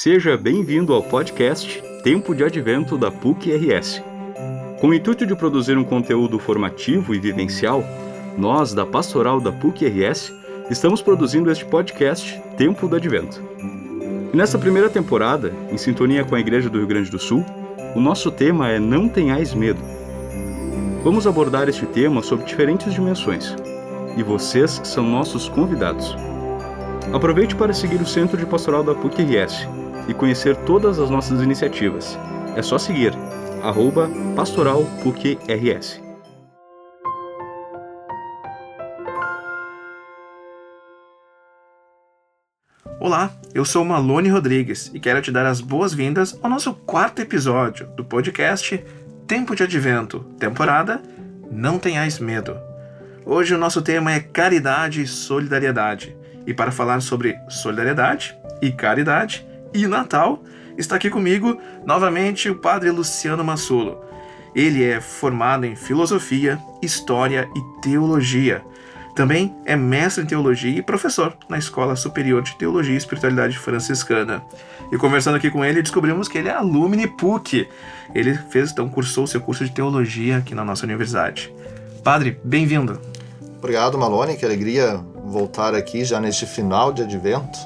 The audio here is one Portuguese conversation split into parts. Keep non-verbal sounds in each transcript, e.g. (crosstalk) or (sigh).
Seja bem-vindo ao podcast Tempo de Advento da PUC-RS. Com o intuito de produzir um conteúdo formativo e vivencial, nós, da Pastoral da PUC-RS, estamos produzindo este podcast Tempo do Advento. E nessa primeira temporada, em sintonia com a Igreja do Rio Grande do Sul, o nosso tema é Não Tenhais Medo. Vamos abordar este tema sob diferentes dimensões, e vocês são nossos convidados. Aproveite para seguir o Centro de Pastoral da PUC-RS e conhecer todas as nossas iniciativas. É só seguir arroba pastoralpucrs. Olá, eu sou Malone Rodrigues e quero te dar as boas-vindas ao nosso quarto episódio do podcast Tempo de Advento, temporada Não Tenhais Medo. Hoje o nosso tema é caridade e solidariedade. E para falar sobre solidariedade e caridade, e Natal, está aqui comigo novamente o Padre Luciano Massulo. Ele é formado em Filosofia, História e Teologia. Também é mestre em Teologia e professor na Escola Superior de Teologia e Espiritualidade Franciscana. E conversando aqui com ele, descobrimos que ele é alumni PUC. Ele fez, então, cursou seu curso de Teologia aqui na nossa universidade. Padre, bem-vindo. Obrigado, Malone. Que alegria voltar aqui já neste final de advento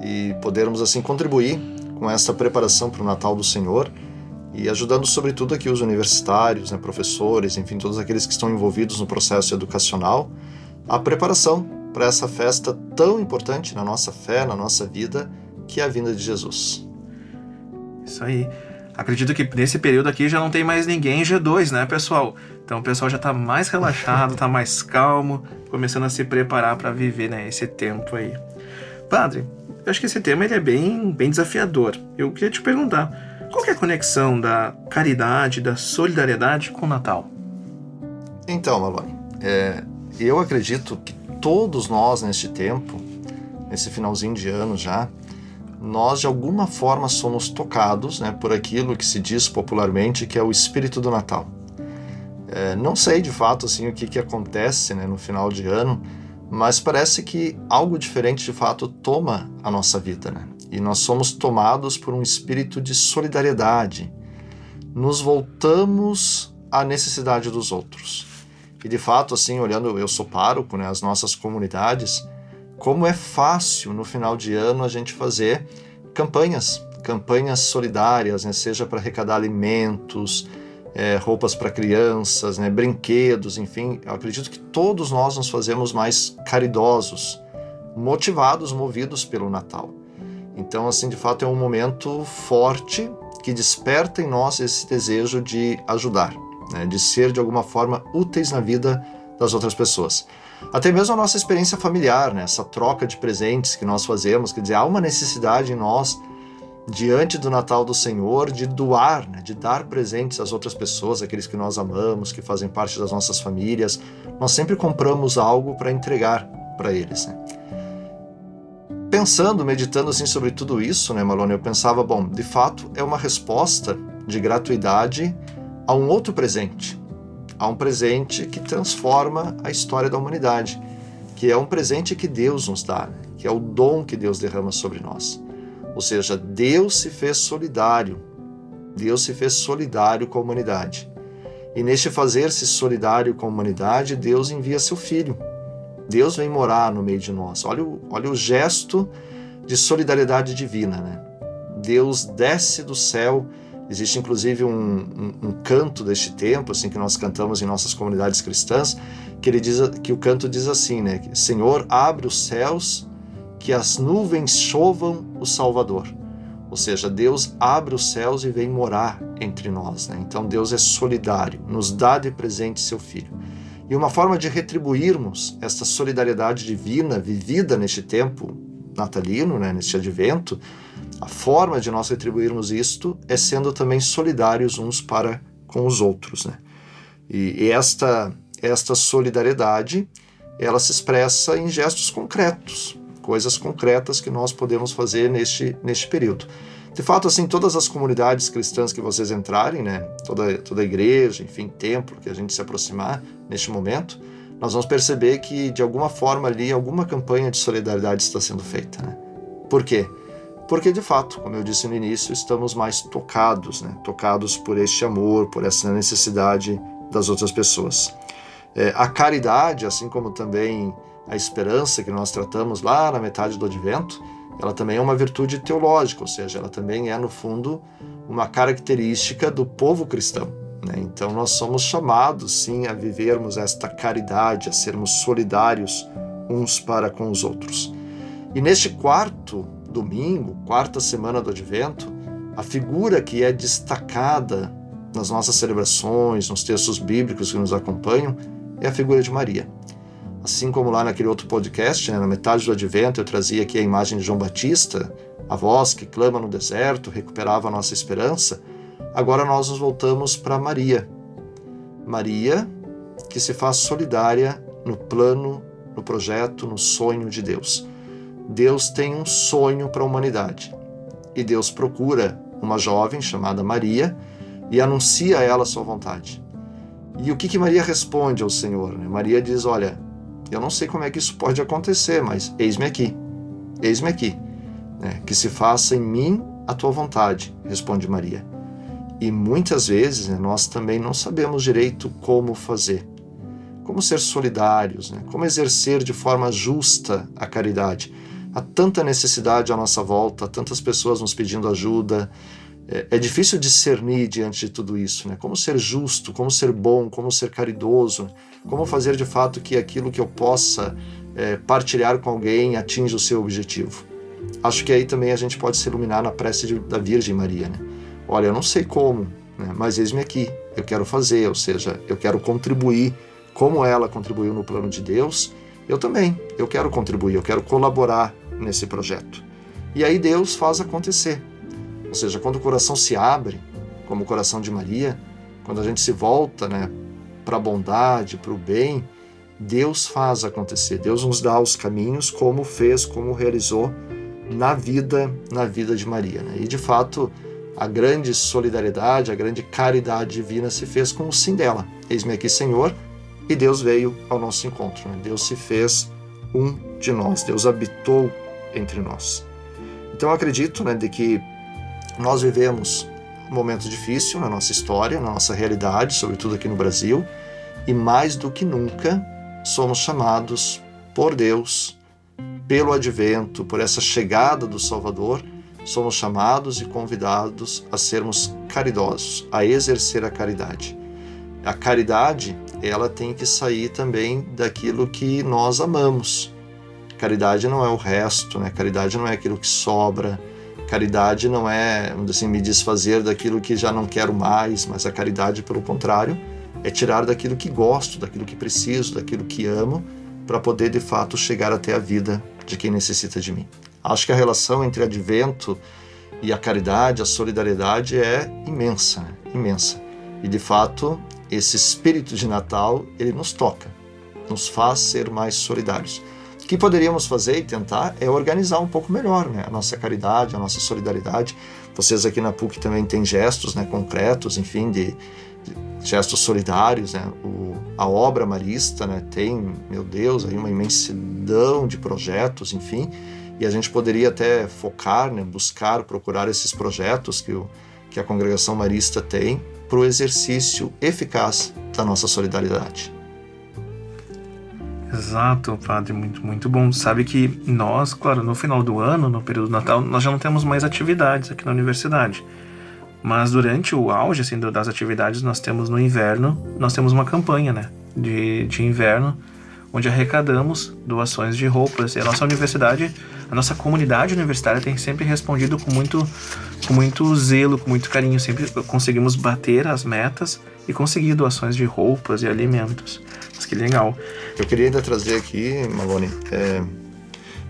e podermos assim contribuir com essa preparação para o Natal do Senhor e ajudando sobretudo aqui os universitários, né, professores, enfim, todos aqueles que estão envolvidos no processo educacional, a preparação para essa festa tão importante na nossa fé, na nossa vida, que é a vinda de Jesus. Isso aí. Acredito que nesse período aqui já não tem mais ninguém em G2, né, pessoal? Então o pessoal já está mais relaxado, está mais calmo, começando a se preparar para viver né, esse tempo aí. Padre, eu acho que esse tema ele é bem, bem desafiador. Eu queria te perguntar, qual é a conexão da caridade, da solidariedade com o Natal? Então, Malone, é, eu acredito que todos nós neste tempo, nesse finalzinho de ano já, nós de alguma forma somos tocados né, por aquilo que se diz popularmente que é o espírito do Natal. É, não sei de fato assim o que, que acontece né, no final de ano, mas parece que algo diferente de fato toma a nossa vida, né? E nós somos tomados por um espírito de solidariedade. Nos voltamos à necessidade dos outros. E de fato, assim, olhando, eu sou pároco, né, as nossas comunidades, como é fácil no final de ano a gente fazer campanhas, campanhas solidárias, né, seja para arrecadar alimentos, é, roupas para crianças, né, brinquedos, enfim. Eu acredito que todos nós nos fazemos mais caridosos, motivados, movidos pelo Natal. Então, assim, de fato, é um momento forte que desperta em nós esse desejo de ajudar, né, de ser de alguma forma úteis na vida das outras pessoas. Até mesmo a nossa experiência familiar, né, essa troca de presentes que nós fazemos, quer dizer, há uma necessidade em nós diante do Natal do Senhor, de doar, né, de dar presentes às outras pessoas, aqueles que nós amamos, que fazem parte das nossas famílias. Nós sempre compramos algo para entregar para eles. Né? Pensando, meditando assim sobre tudo isso, né, Malone, eu pensava, bom, de fato é uma resposta de gratuidade a um outro presente, a um presente que transforma a história da humanidade, que é um presente que Deus nos dá, que é o dom que Deus derrama sobre nós. Ou seja, Deus se fez solidário. Deus se fez solidário com a humanidade. E neste fazer-se solidário com a humanidade, Deus envia seu filho. Deus vem morar no meio de nós. Olha o, olha o gesto de solidariedade divina, né? Deus desce do céu. Existe inclusive um, um, um, canto deste tempo, assim que nós cantamos em nossas comunidades cristãs, que ele diz que o canto diz assim, né? Senhor, abre os céus que as nuvens chovam o Salvador. Ou seja, Deus abre os céus e vem morar entre nós. Né? Então Deus é solidário, nos dá de presente seu Filho. E uma forma de retribuirmos esta solidariedade divina vivida neste tempo natalino, né, neste advento, a forma de nós retribuirmos isto é sendo também solidários uns para com os outros. Né? E esta, esta solidariedade ela se expressa em gestos concretos, coisas concretas que nós podemos fazer neste, neste período. De fato, assim, todas as comunidades cristãs que vocês entrarem, né, toda, toda igreja, enfim, templo que a gente se aproximar neste momento, nós vamos perceber que de alguma forma ali alguma campanha de solidariedade está sendo feita. Né? Por quê? Porque de fato, como eu disse no início, estamos mais tocados, né? tocados por este amor, por essa necessidade das outras pessoas. É, a caridade, assim como também a esperança que nós tratamos lá na metade do Advento, ela também é uma virtude teológica, ou seja, ela também é, no fundo, uma característica do povo cristão. Né? Então, nós somos chamados, sim, a vivermos esta caridade, a sermos solidários uns para com os outros. E neste quarto domingo, quarta semana do Advento, a figura que é destacada nas nossas celebrações, nos textos bíblicos que nos acompanham, é a figura de Maria. Assim como lá naquele outro podcast, né, na metade do advento, eu trazia aqui a imagem de João Batista, a voz que clama no deserto, recuperava a nossa esperança, agora nós nos voltamos para Maria. Maria, que se faz solidária no plano, no projeto, no sonho de Deus. Deus tem um sonho para a humanidade e Deus procura uma jovem chamada Maria e anuncia a ela a sua vontade. E o que, que Maria responde ao Senhor? Né? Maria diz: Olha, eu não sei como é que isso pode acontecer, mas eis-me aqui, eis-me aqui. Né? Que se faça em mim a tua vontade, responde Maria. E muitas vezes né, nós também não sabemos direito como fazer. Como ser solidários, né? como exercer de forma justa a caridade. Há tanta necessidade à nossa volta, tantas pessoas nos pedindo ajuda, é, é, difícil discernir diante de tudo isso, né? Como ser justo, como ser bom, como ser caridoso, como fazer de fato que aquilo que eu possa é, partilhar com alguém atinja o seu objetivo. Acho que aí também a gente pode se iluminar na prece de, da Virgem Maria, né? Olha, eu não sei como, né? mas eis-me aqui, eu quero fazer, ou seja, eu quero contribuir como ela contribuiu no plano de Deus, eu também, eu quero contribuir, eu quero colaborar nesse projeto. E aí Deus faz acontecer. Ou seja, quando o coração se abre, como o coração de Maria, quando a gente se volta né, para a bondade, para o bem, Deus faz acontecer. Deus nos dá os caminhos, como fez, como realizou na vida, na vida de Maria. Né? E de fato, a grande solidariedade, a grande caridade divina se fez com o sim dela. Eis-me aqui, Senhor, e Deus veio ao nosso encontro. Né? Deus se fez um de nós. Deus habitou entre nós. Então eu acredito né, de que nós vivemos um momento difícil na nossa história, na nossa realidade, sobretudo aqui no Brasil, e mais do que nunca somos chamados por Deus, pelo advento, por essa chegada do Salvador, somos chamados e convidados a sermos caridosos, a exercer a caridade. A caridade, ela tem que sair também daquilo que nós amamos. Caridade não é o resto, né? Caridade não é aquilo que sobra, Caridade não é, assim, me desfazer daquilo que já não quero mais, mas a caridade, pelo contrário, é tirar daquilo que gosto, daquilo que preciso, daquilo que amo, para poder de fato chegar até a vida de quem necessita de mim. Acho que a relação entre advento e a caridade, a solidariedade é imensa, né? imensa. E de fato, esse espírito de Natal, ele nos toca, nos faz ser mais solidários. O que poderíamos fazer e tentar é organizar um pouco melhor né? a nossa caridade, a nossa solidariedade. Vocês aqui na PUC também têm gestos né, concretos, enfim, de, de gestos solidários. Né? O, a obra marista né, tem, meu Deus, aí uma imensidão de projetos, enfim, e a gente poderia até focar, né, buscar, procurar esses projetos que, o, que a congregação marista tem para o exercício eficaz da nossa solidariedade. Exato, padre, muito, muito bom. Sabe que nós, claro, no final do ano, no período do Natal, nós já não temos mais atividades aqui na universidade. Mas durante o auge assim, das atividades, nós temos no inverno, nós temos uma campanha né, de, de inverno, onde arrecadamos doações de roupas. E a nossa universidade, a nossa comunidade universitária tem sempre respondido com muito, com muito zelo, com muito carinho. Sempre conseguimos bater as metas e conseguir doações de roupas e alimentos. Mas que legal. Eu queria ainda trazer aqui, Malone, é,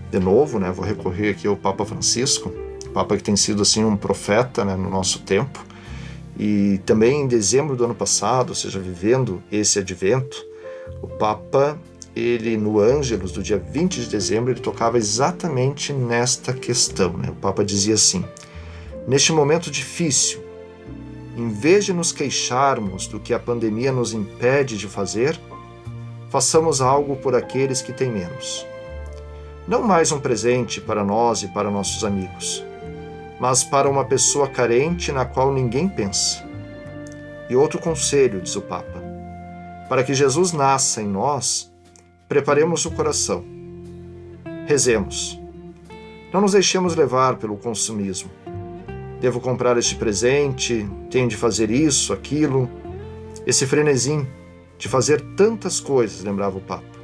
de novo, né, vou recorrer aqui ao Papa Francisco, Papa que tem sido assim um profeta né, no nosso tempo. E também em dezembro do ano passado, ou seja, vivendo esse advento, o Papa, ele no Ângelos do dia 20 de dezembro, ele tocava exatamente nesta questão. Né? O Papa dizia assim: Neste momento difícil, em vez de nos queixarmos do que a pandemia nos impede de fazer, façamos algo por aqueles que têm menos. Não mais um presente para nós e para nossos amigos, mas para uma pessoa carente na qual ninguém pensa. E outro conselho, diz o Papa: para que Jesus nasça em nós, preparemos o coração. Rezemos. Não nos deixemos levar pelo consumismo. Devo comprar este presente, tenho de fazer isso, aquilo. Esse frenesim de fazer tantas coisas, lembrava o Papa.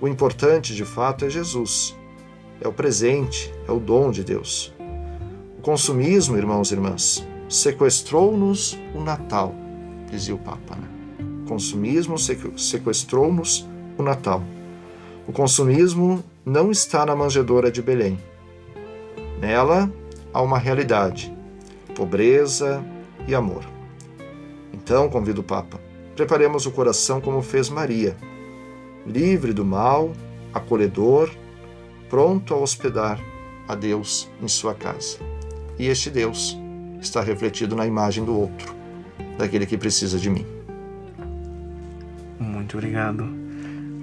O importante, de fato, é Jesus. É o presente, é o dom de Deus. O consumismo, irmãos e irmãs, sequestrou-nos o Natal, dizia o Papa. Né? O consumismo sequestrou-nos o Natal. O consumismo não está na manjedoura de Belém. Nela há uma realidade, pobreza e amor. Então, convido o Papa, preparemos o coração como fez Maria, livre do mal, acolhedor, pronto a hospedar a Deus em sua casa. E este Deus está refletido na imagem do outro, daquele que precisa de mim. Muito obrigado.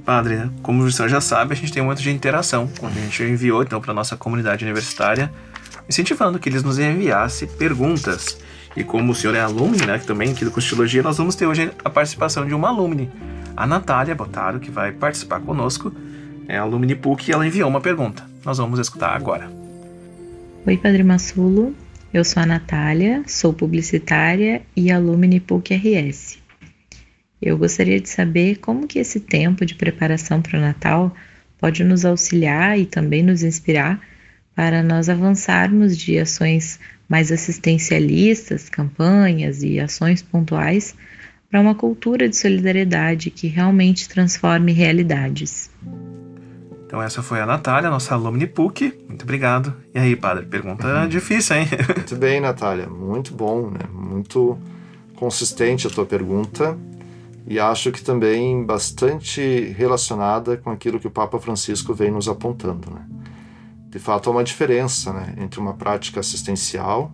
Padre, como o senhor já sabe, a gente tem muito de interação. A gente enviou então para nossa comunidade universitária, incentivando que eles nos enviassem perguntas. E como o senhor é alumni, né, também aqui do Constiologia, nós vamos ter hoje a participação de uma alumni, a Natália Botaro, que vai participar conosco. É a alumni PUC e ela enviou uma pergunta. Nós vamos escutar agora. Oi, Padre Massulo. Eu sou a Natália, sou publicitária e alumni PUC RS. Eu gostaria de saber como que esse tempo de preparação para o Natal pode nos auxiliar e também nos inspirar para nós avançarmos de ações mais assistencialistas, campanhas e ações pontuais para uma cultura de solidariedade que realmente transforme realidades. Então essa foi a Natália, nossa alumni PUC. Muito obrigado. E aí, padre, pergunta uhum. difícil, hein? (laughs) Muito bem, Natália. Muito bom, né? Muito consistente a tua pergunta e acho que também bastante relacionada com aquilo que o Papa Francisco vem nos apontando. Né? De fato, há uma diferença né, entre uma prática assistencial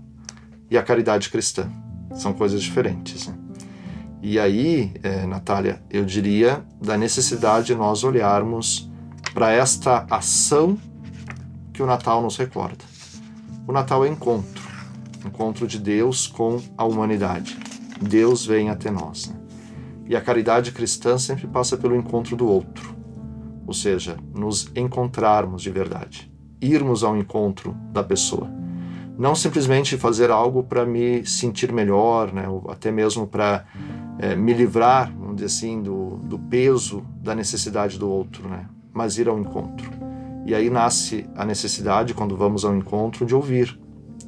e a caridade cristã. São coisas diferentes. Né? E aí, é, Natália, eu diria da necessidade de nós olharmos para esta ação que o Natal nos recorda. O Natal é encontro, encontro de Deus com a humanidade. Deus vem até nós. Né? E a caridade cristã sempre passa pelo encontro do outro, ou seja, nos encontrarmos de verdade, irmos ao encontro da pessoa. Não simplesmente fazer algo para me sentir melhor, né, ou até mesmo para é, me livrar, vamos dizer assim, do, do peso da necessidade do outro, né, mas ir ao encontro. E aí nasce a necessidade, quando vamos ao encontro, de ouvir,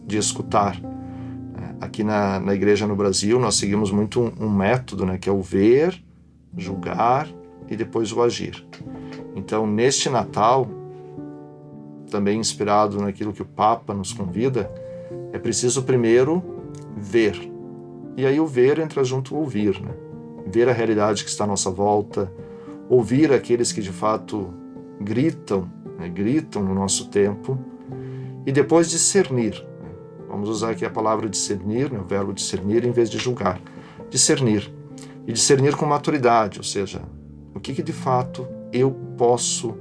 de escutar, aqui na, na igreja no Brasil, nós seguimos muito um, um método, né, que é o ver, julgar e depois o agir. Então, neste Natal, também inspirado naquilo que o Papa nos convida, é preciso primeiro ver. E aí o ver entra junto ao ouvir, né? Ver a realidade que está à nossa volta, ouvir aqueles que de fato gritam, né? gritam no nosso tempo, e depois discernir Vamos usar aqui a palavra discernir, né, o verbo discernir, em vez de julgar. Discernir. E discernir com maturidade, ou seja, o que, que de fato eu posso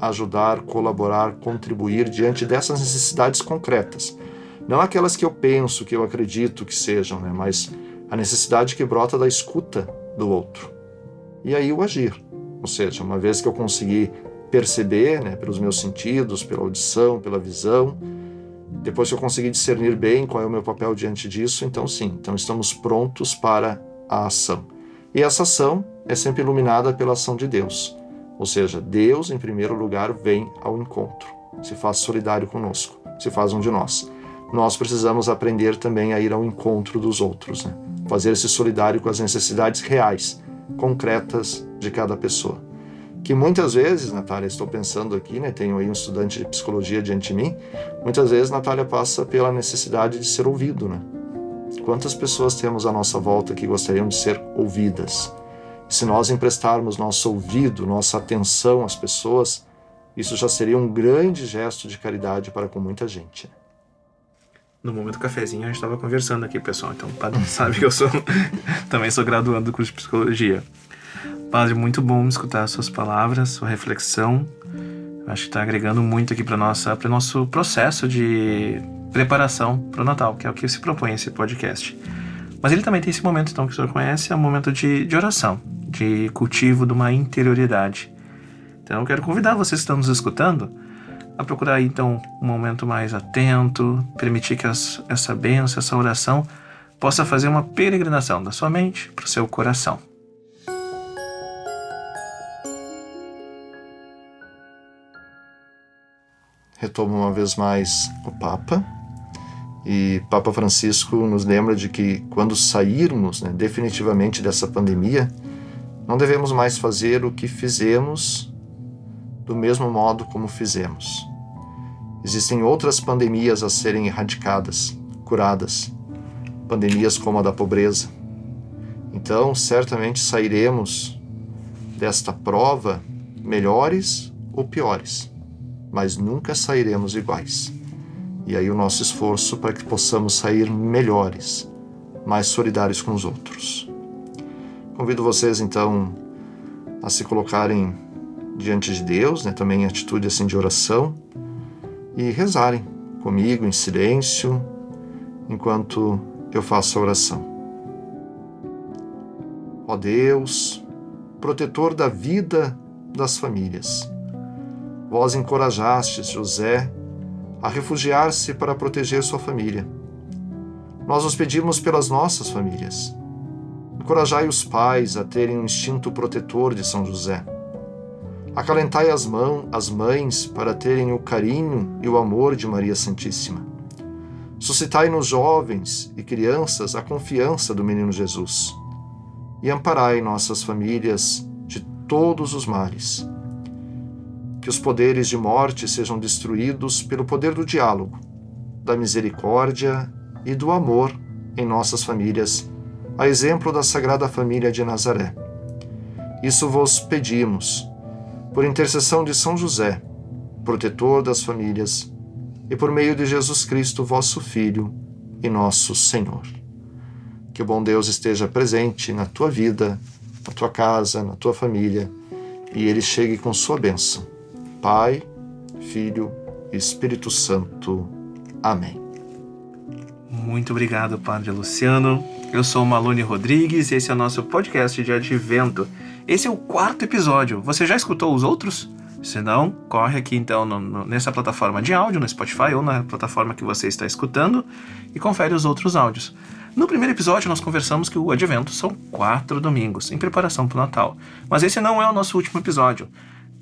ajudar, colaborar, contribuir diante dessas necessidades concretas. Não aquelas que eu penso, que eu acredito que sejam, né, mas a necessidade que brota da escuta do outro. E aí o agir. Ou seja, uma vez que eu conseguir perceber, né, pelos meus sentidos, pela audição, pela visão, depois que eu conseguir discernir bem qual é o meu papel diante disso, então sim, então estamos prontos para a ação. E essa ação é sempre iluminada pela ação de Deus. Ou seja, Deus, em primeiro lugar, vem ao encontro, se faz solidário conosco, se faz um de nós. Nós precisamos aprender também a ir ao encontro dos outros, né? fazer-se solidário com as necessidades reais, concretas de cada pessoa que muitas vezes, Natália, estou pensando aqui, né, tenho aí um estudante de psicologia diante de mim, muitas vezes Natália passa pela necessidade de ser ouvido, né? Quantas pessoas temos à nossa volta que gostariam de ser ouvidas? Se nós emprestarmos nosso ouvido, nossa atenção às pessoas, isso já seria um grande gesto de caridade para com muita gente. No momento cafezinho a gente estava conversando aqui, pessoal. Então, para (laughs) não sabe que eu sou (laughs) também sou graduando do curso de psicologia. Padre, muito bom escutar suas palavras, sua reflexão. Acho que está agregando muito aqui para o nosso processo de preparação para o Natal, que é o que se propõe esse podcast. Mas ele também tem esse momento, então, que o senhor conhece, é um momento de, de oração, de cultivo de uma interioridade. Então, eu quero convidar vocês que estão nos escutando a procurar, então, um momento mais atento, permitir que as, essa bênção, essa oração, possa fazer uma peregrinação da sua mente para o seu coração. Retomo uma vez mais o Papa. E Papa Francisco nos lembra de que quando sairmos né, definitivamente dessa pandemia, não devemos mais fazer o que fizemos do mesmo modo como fizemos. Existem outras pandemias a serem erradicadas, curadas, pandemias como a da pobreza. Então, certamente sairemos desta prova melhores ou piores, mas nunca sairemos iguais. E aí o nosso esforço para que possamos sair melhores, mais solidários com os outros. Convido vocês então a se colocarem diante de Deus, né, também em atitude assim de oração e rezarem comigo em silêncio enquanto eu faço a oração. Ó Deus, protetor da vida das famílias, vós encorajastes José a refugiar-se para proteger sua família. Nós os pedimos pelas nossas famílias. Encorajai os pais a terem o um instinto protetor de São José. Acalentai as, mãos, as mães para terem o carinho e o amor de Maria Santíssima. Suscitai nos jovens e crianças a confiança do menino Jesus. E amparai nossas famílias de todos os males que os poderes de morte sejam destruídos pelo poder do diálogo, da misericórdia e do amor em nossas famílias, a exemplo da Sagrada Família de Nazaré. Isso vos pedimos, por intercessão de São José, protetor das famílias, e por meio de Jesus Cristo, vosso Filho e nosso Senhor. Que o bom Deus esteja presente na tua vida, na tua casa, na tua família, e ele chegue com sua bênção Pai, Filho e Espírito Santo. Amém. Muito obrigado, Padre Luciano. Eu sou Malone Rodrigues e esse é o nosso podcast de Advento. Esse é o quarto episódio. Você já escutou os outros? Se não, corre aqui então no, no, nessa plataforma de áudio, no Spotify ou na plataforma que você está escutando e confere os outros áudios. No primeiro episódio, nós conversamos que o Advento são quatro domingos, em preparação para o Natal. Mas esse não é o nosso último episódio.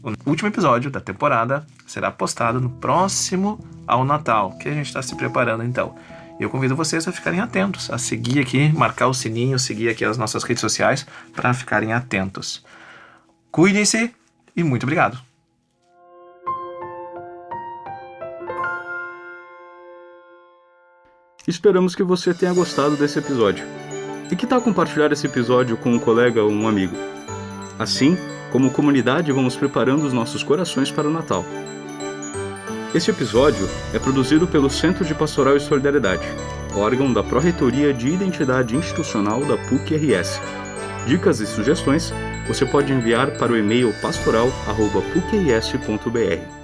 O último episódio da temporada será postado no próximo ao Natal, que a gente está se preparando então. Eu convido vocês a ficarem atentos, a seguir aqui, marcar o sininho, seguir aqui as nossas redes sociais para ficarem atentos. Cuidem-se e muito obrigado. Esperamos que você tenha gostado desse episódio. E que tal compartilhar esse episódio com um colega ou um amigo? Assim, como comunidade, vamos preparando os nossos corações para o Natal. Este episódio é produzido pelo Centro de Pastoral e Solidariedade, órgão da Pró-Reitoria de Identidade Institucional da PUC-RS. Dicas e sugestões você pode enviar para o e-mail pastoral.pucrs.br.